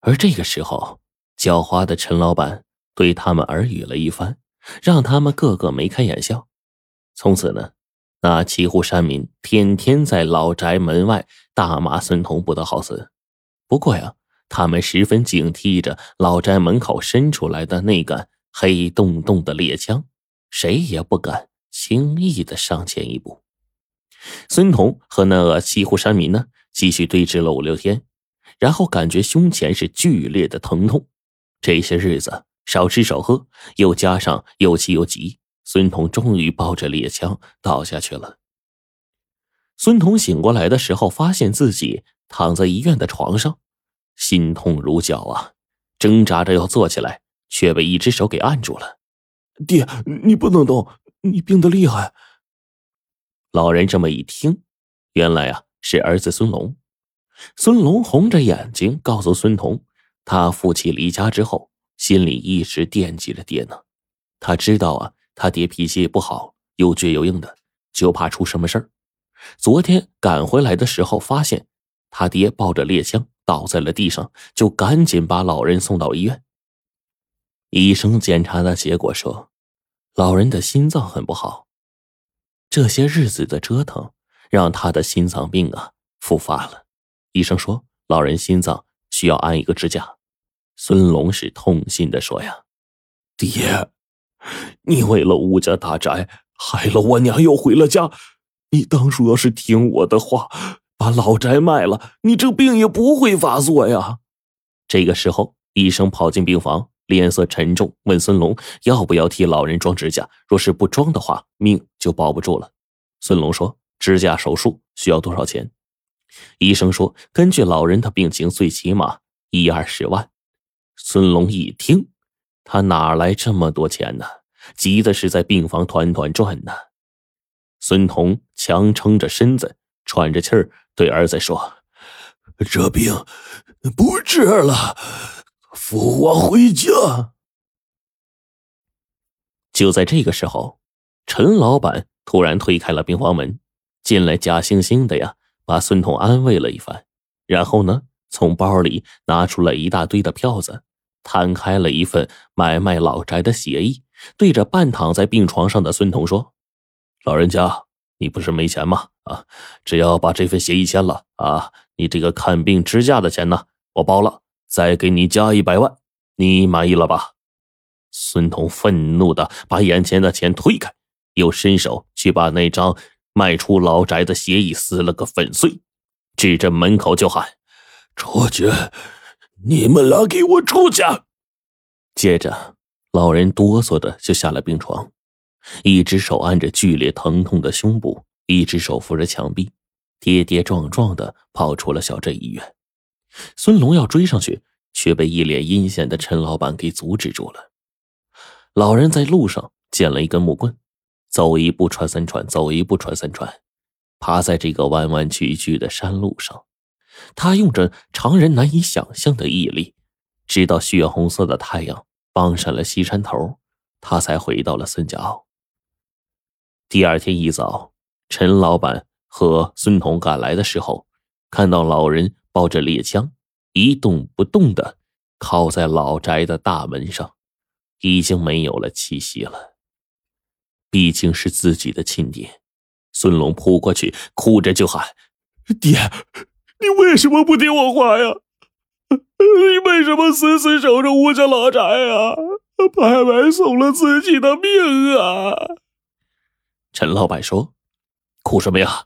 而这个时候，狡猾的陈老板对他们耳语了一番，让他们个个眉开眼笑。从此呢，那七户山民天天在老宅门外大骂孙彤不得好死。不过呀，他们十分警惕着老宅门口伸出来的那杆黑洞洞的猎枪，谁也不敢轻易的上前一步。孙彤和那七户山民呢，继续对峙了五六天。然后感觉胸前是剧烈的疼痛，这些日子少吃少喝，又加上又气又急，孙彤终于抱着猎枪倒下去了。孙彤醒过来的时候，发现自己躺在医院的床上，心痛如绞啊，挣扎着要坐起来，却被一只手给按住了。爹，你不能动，你病得厉害。老人这么一听，原来啊是儿子孙龙。孙龙红着眼睛告诉孙彤，他父亲离家之后，心里一直惦记着爹呢。他知道啊，他爹脾气不好，又倔又硬的，就怕出什么事儿。昨天赶回来的时候，发现他爹抱着猎枪倒在了地上，就赶紧把老人送到医院。医生检查的结果说，老人的心脏很不好，这些日子的折腾让他的心脏病啊复发了。医生说，老人心脏需要安一个支架。孙龙是痛心的说：“呀，爹，你为了吴家大宅，害了我娘又回了家。你当初要是听我的话，把老宅卖了，你这病也不会发作呀。”这个时候，医生跑进病房，脸色沉重，问孙龙要不要替老人装支架。若是不装的话，命就保不住了。孙龙说：“支架手术需要多少钱？”医生说：“根据老人的病情，最起码一二十万。”孙龙一听，他哪来这么多钱呢？急的是在病房团团转呢。孙彤强撑着身子，喘着气儿，对儿子说：“这病不治了，扶我回家。”就在这个时候，陈老板突然推开了病房门，进来，假惺惺的呀。把孙彤安慰了一番，然后呢，从包里拿出了一大堆的票子，摊开了一份买卖老宅的协议，对着半躺在病床上的孙彤说：“老人家，你不是没钱吗？啊，只要把这份协议签了啊，你这个看病支架的钱呢，我包了，再给你加一百万，你满意了吧？”孙彤愤怒的把眼前的钱推开，又伸手去把那张。卖出老宅的协议撕了个粉碎，指着门口就喊：“出去！你们俩给我出去！”接着，老人哆嗦的就下了病床，一只手按着剧烈疼痛的胸部，一只手扶着墙壁，跌跌撞撞的跑出了小镇医院。孙龙要追上去，却被一脸阴险的陈老板给阻止住了。老人在路上捡了一根木棍。走一步穿三穿，走一步穿三穿，爬在这个弯弯曲曲的山路上，他用着常人难以想象的毅力，直到血红色的太阳傍上了西山头，他才回到了孙家坳。第二天一早，陈老板和孙彤赶来的时候，看到老人抱着猎枪，一动不动的靠在老宅的大门上，已经没有了气息了。毕竟是自己的亲爹，孙龙扑过去，哭着就喊：“爹，你为什么不听我话呀？你为什么死死守着吴家老宅啊？白白送了自己的命啊！”陈老板说：“哭什么呀？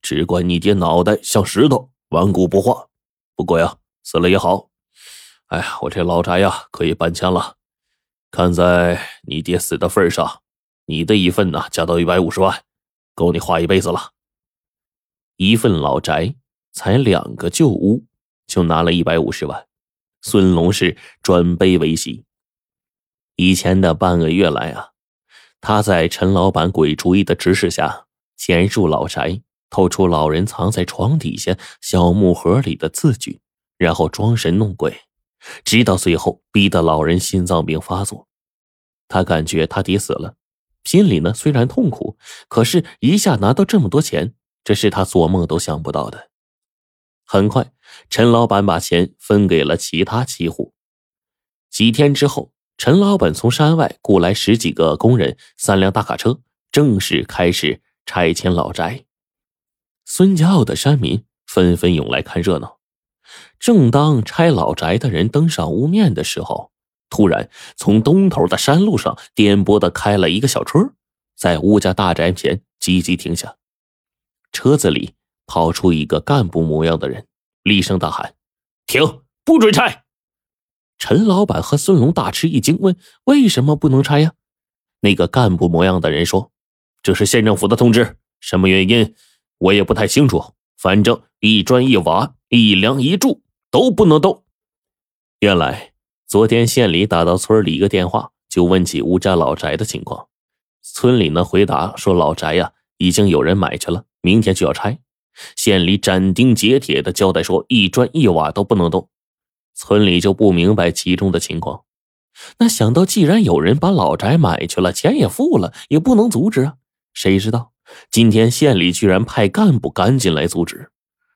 只怪你爹脑袋像石头，顽固不化。不过呀，死了也好。哎呀，我这老宅呀，可以搬迁了。看在你爹死的份上。”你的一份呢，加到一百五十万，够你花一辈子了。一份老宅才两个旧屋，就拿了一百五十万。孙龙是转悲为喜。以前的半个月来啊，他在陈老板鬼主意的指使下，潜入老宅，偷出老人藏在床底下小木盒里的字据，然后装神弄鬼，直到最后逼得老人心脏病发作。他感觉他爹死了。心里呢虽然痛苦，可是一下拿到这么多钱，这是他做梦都想不到的。很快，陈老板把钱分给了其他七户。几天之后，陈老板从山外雇来十几个工人，三辆大卡车，正式开始拆迁老宅。孙家坳的山民纷纷涌来看热闹。正当拆老宅的人登上屋面的时候，突然从东头的山路上颠簸的开了一个小车，在吴家大宅前急急停下。车子里跑出一个干部模样的人，厉声大喊：“停，不准拆！”陈老板和孙龙大吃一惊，问：“为什么不能拆呀？”那个干部模样的人说：“这是县政府的通知，什么原因我也不太清楚。反正一砖一瓦、一梁一柱都不能动。”原来昨天县里打到村里一个电话，就问起吴家老宅的情况。村里呢回答说：“老宅呀，已经有人买去了，明天就要拆。”县里斩钉截铁的交代说：“一砖一瓦都不能动。”村里就不明白其中的情况，那想到既然有人把老宅买去了，钱也付了，也不能阻止啊。谁知道今天县里居然派干部赶紧来阻止。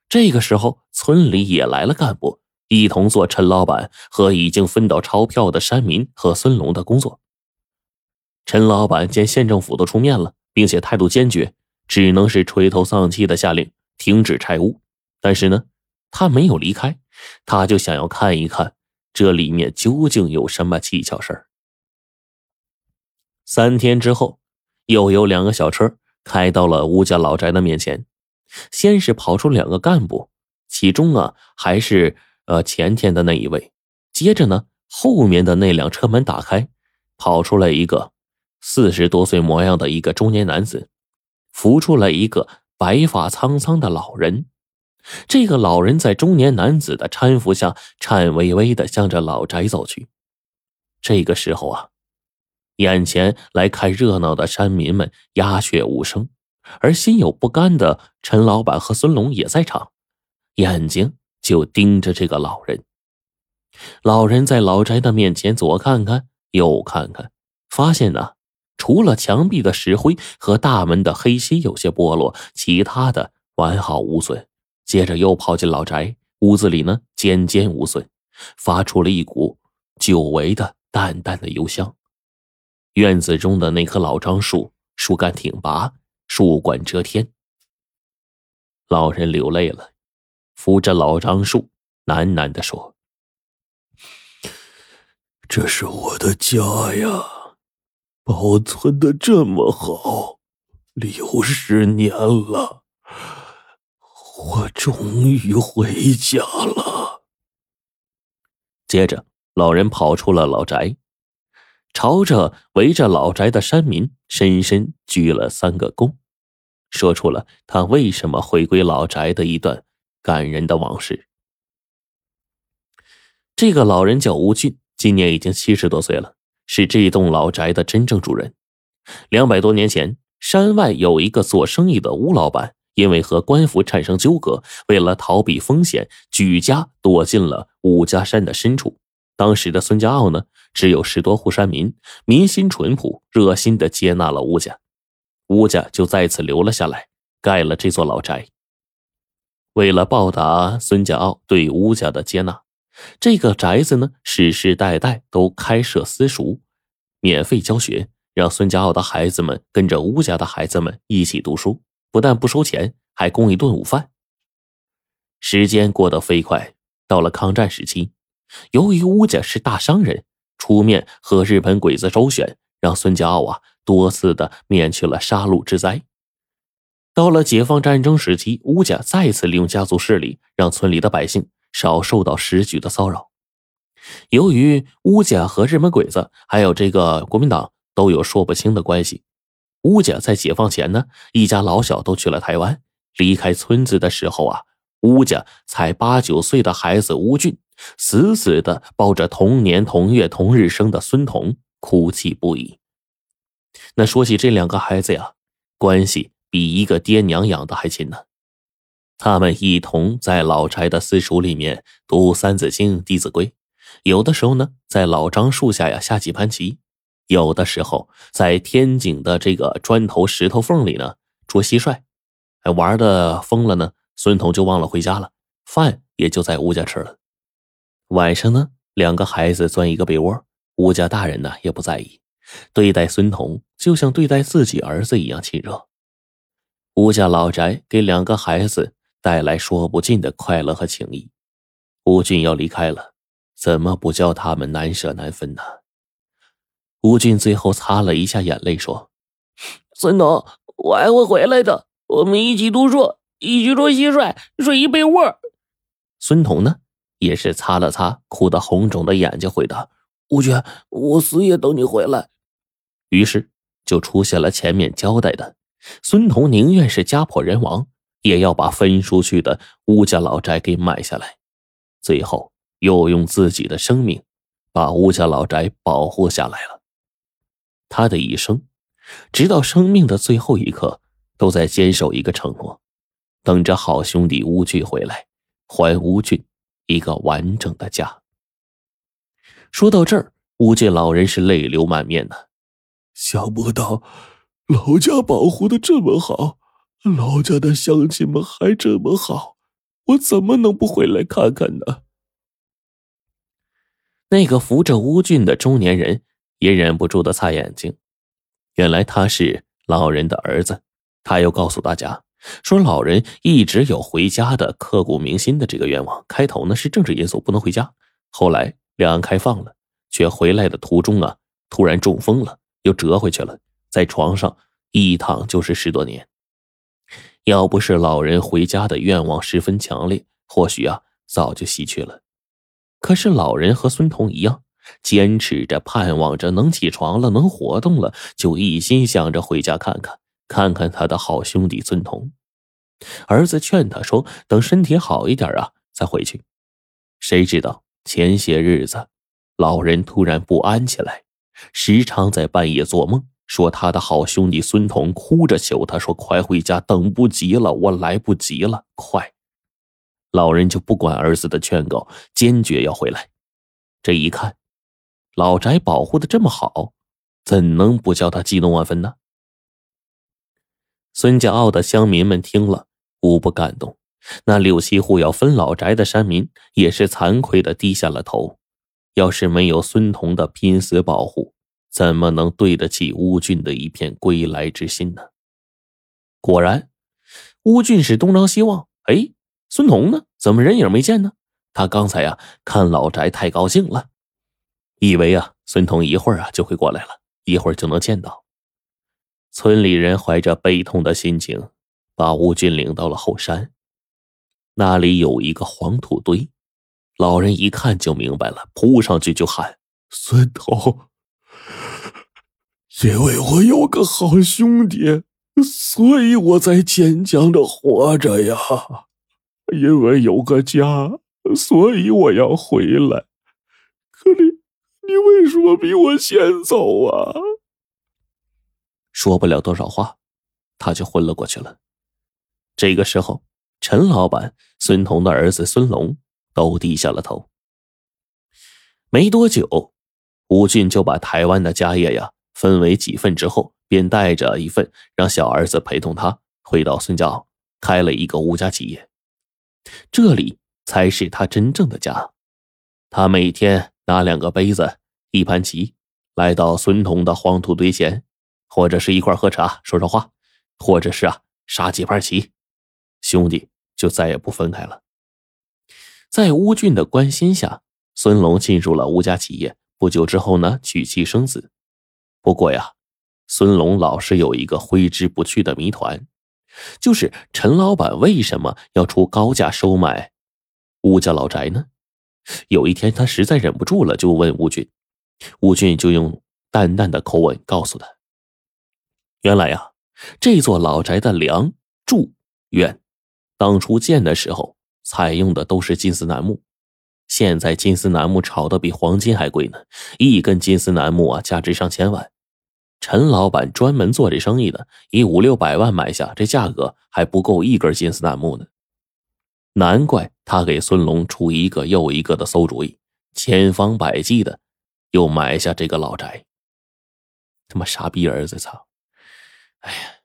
这个时候，村里也来了干部，一同做陈老板和已经分到钞票的山民和孙龙的工作。陈老板见县政府都出面了，并且态度坚决，只能是垂头丧气的下令停止拆屋。但是呢，他没有离开。他就想要看一看这里面究竟有什么蹊跷事儿。三天之后，又有两个小车开到了吴家老宅的面前。先是跑出两个干部，其中啊还是呃前天的那一位。接着呢，后面的那辆车门打开，跑出来一个四十多岁模样的一个中年男子，扶出来一个白发苍苍的老人。这个老人在中年男子的搀扶下，颤巍巍的向着老宅走去。这个时候啊，眼前来看热闹的山民们鸦雀无声，而心有不甘的陈老板和孙龙也在场，眼睛就盯着这个老人。老人在老宅的面前左看看右看看，发现呢，除了墙壁的石灰和大门的黑漆有些剥落，其他的完好无损。接着又跑进老宅，屋子里呢间间无损，发出了一股久违的淡淡的幽香。院子中的那棵老樟树，树干挺拔，树冠遮天。老人流泪了，扶着老樟树，喃喃的说：“这是我的家呀，保存的这么好，六十年了。”我终于回家了。接着，老人跑出了老宅，朝着围着老宅的山民深深鞠了三个躬，说出了他为什么回归老宅的一段感人的往事。这个老人叫吴俊，今年已经七十多岁了，是这栋老宅的真正主人。两百多年前，山外有一个做生意的吴老板。因为和官府产生纠葛，为了逃避风险，举家躲进了武家山的深处。当时的孙家坳呢，只有十多户山民，民心淳朴，热心的接纳了吴家，吴家就再次留了下来，盖了这座老宅。为了报答孙家傲对吴家的接纳，这个宅子呢，世世代代都开设私塾，免费教学，让孙家傲的孩子们跟着吴家的孩子们一起读书。不但不收钱，还供一顿午饭。时间过得飞快，到了抗战时期，由于吴家是大商人，出面和日本鬼子周旋，让孙家傲啊多次的免去了杀戮之灾。到了解放战争时期，乌家再次利用家族势力，让村里的百姓少受到时局的骚扰。由于乌家和日本鬼子还有这个国民党都有说不清的关系。乌家在解放前呢，一家老小都去了台湾。离开村子的时候啊，乌家才八九岁的孩子乌俊，死死的抱着同年同月同日生的孙彤，哭泣不已。那说起这两个孩子呀，关系比一个爹娘养的还亲呢。他们一同在老宅的私塾里面读《三字经》《弟子规》，有的时候呢，在老樟树下呀下几盘棋。有的时候，在天井的这个砖头、石头缝里呢捉蟋蟀，玩的疯了呢。孙彤就忘了回家了，饭也就在吴家吃了。晚上呢，两个孩子钻一个被窝，吴家大人呢也不在意，对待孙彤就像对待自己儿子一样亲热。吴家老宅给两个孩子带来说不尽的快乐和情谊。吴俊要离开了，怎么不叫他们难舍难分呢？吴俊最后擦了一下眼泪，说：“孙彤，我还会回来的，我们一起读书，一起捉蟋蟀，睡一被窝。”孙彤呢，也是擦了擦哭得红肿的眼睛，回答：“吴俊，我死也等你回来。”于是就出现了前面交代的，孙彤宁愿是家破人亡，也要把分出去的吴家老宅给买下来，最后又用自己的生命把吴家老宅保护下来了。他的一生，直到生命的最后一刻，都在坚守一个承诺，等着好兄弟吴俊回来，还吴俊一个完整的家。说到这儿，吴俊老人是泪流满面的，想不到老家保护的这么好，老家的乡亲们还这么好，我怎么能不回来看看呢？那个扶着吴俊的中年人。也忍不住的擦眼睛，原来他是老人的儿子。他又告诉大家说，老人一直有回家的刻骨铭心的这个愿望。开头呢是政治因素不能回家，后来两岸开放了，却回来的途中啊突然中风了，又折回去了，在床上一躺就是十多年。要不是老人回家的愿望十分强烈，或许啊早就西去了。可是老人和孙彤一样。坚持着，盼望着能起床了，能活动了，就一心想着回家看看，看看他的好兄弟孙彤。儿子劝他说：“等身体好一点啊，再回去。”谁知道前些日子，老人突然不安起来，时常在半夜做梦，说他的好兄弟孙彤哭着求他说：“快回家，等不及了，我来不及了，快！”老人就不管儿子的劝告，坚决要回来。这一看。老宅保护的这么好，怎能不叫他激动万分呢？孙家坳的乡民们听了，无不感动。那六七户要分老宅的山民也是惭愧的低下了头。要是没有孙彤的拼死保护，怎么能对得起乌俊的一片归来之心呢？果然，乌俊是东张西望。哎，孙彤呢？怎么人影没见呢？他刚才呀，看老宅太高兴了。以为啊，孙彤一会儿啊就会过来了，一会儿就能见到。村里人怀着悲痛的心情，把吴俊领到了后山。那里有一个黄土堆，老人一看就明白了，扑上去就喊：“孙彤，因为我有个好兄弟，所以我在坚强的活着呀。因为有个家，所以我要回来。可你……”你为什么比我先走啊？说不了多少话，他就昏了过去了。这个时候，陈老板、孙彤的儿子孙龙都低下了头。没多久，吴俊就把台湾的家业呀分为几份之后，便带着一份让小儿子陪同他回到孙家，开了一个吴家企业。这里才是他真正的家。他每天。拿两个杯子，一盘棋，来到孙彤的黄土堆前，或者是一块喝茶，说说话，或者是啊杀几盘棋，兄弟就再也不分开了。在乌俊的关心下，孙龙进入了吴家企业。不久之后呢，娶妻生子。不过呀，孙龙老是有一个挥之不去的谜团，就是陈老板为什么要出高价收买吴家老宅呢？有一天，他实在忍不住了，就问吴俊。吴俊就用淡淡的口吻告诉他：“原来呀，这座老宅的梁、柱、院，当初建的时候采用的都是金丝楠木。现在金丝楠木炒的比黄金还贵呢，一根金丝楠木啊，价值上千万。陈老板专门做这生意的，以五六百万买下，这价格还不够一根金丝楠木呢。”难怪他给孙龙出一个又一个的馊主意，千方百计的又买下这个老宅。他妈傻逼儿子，操！哎呀！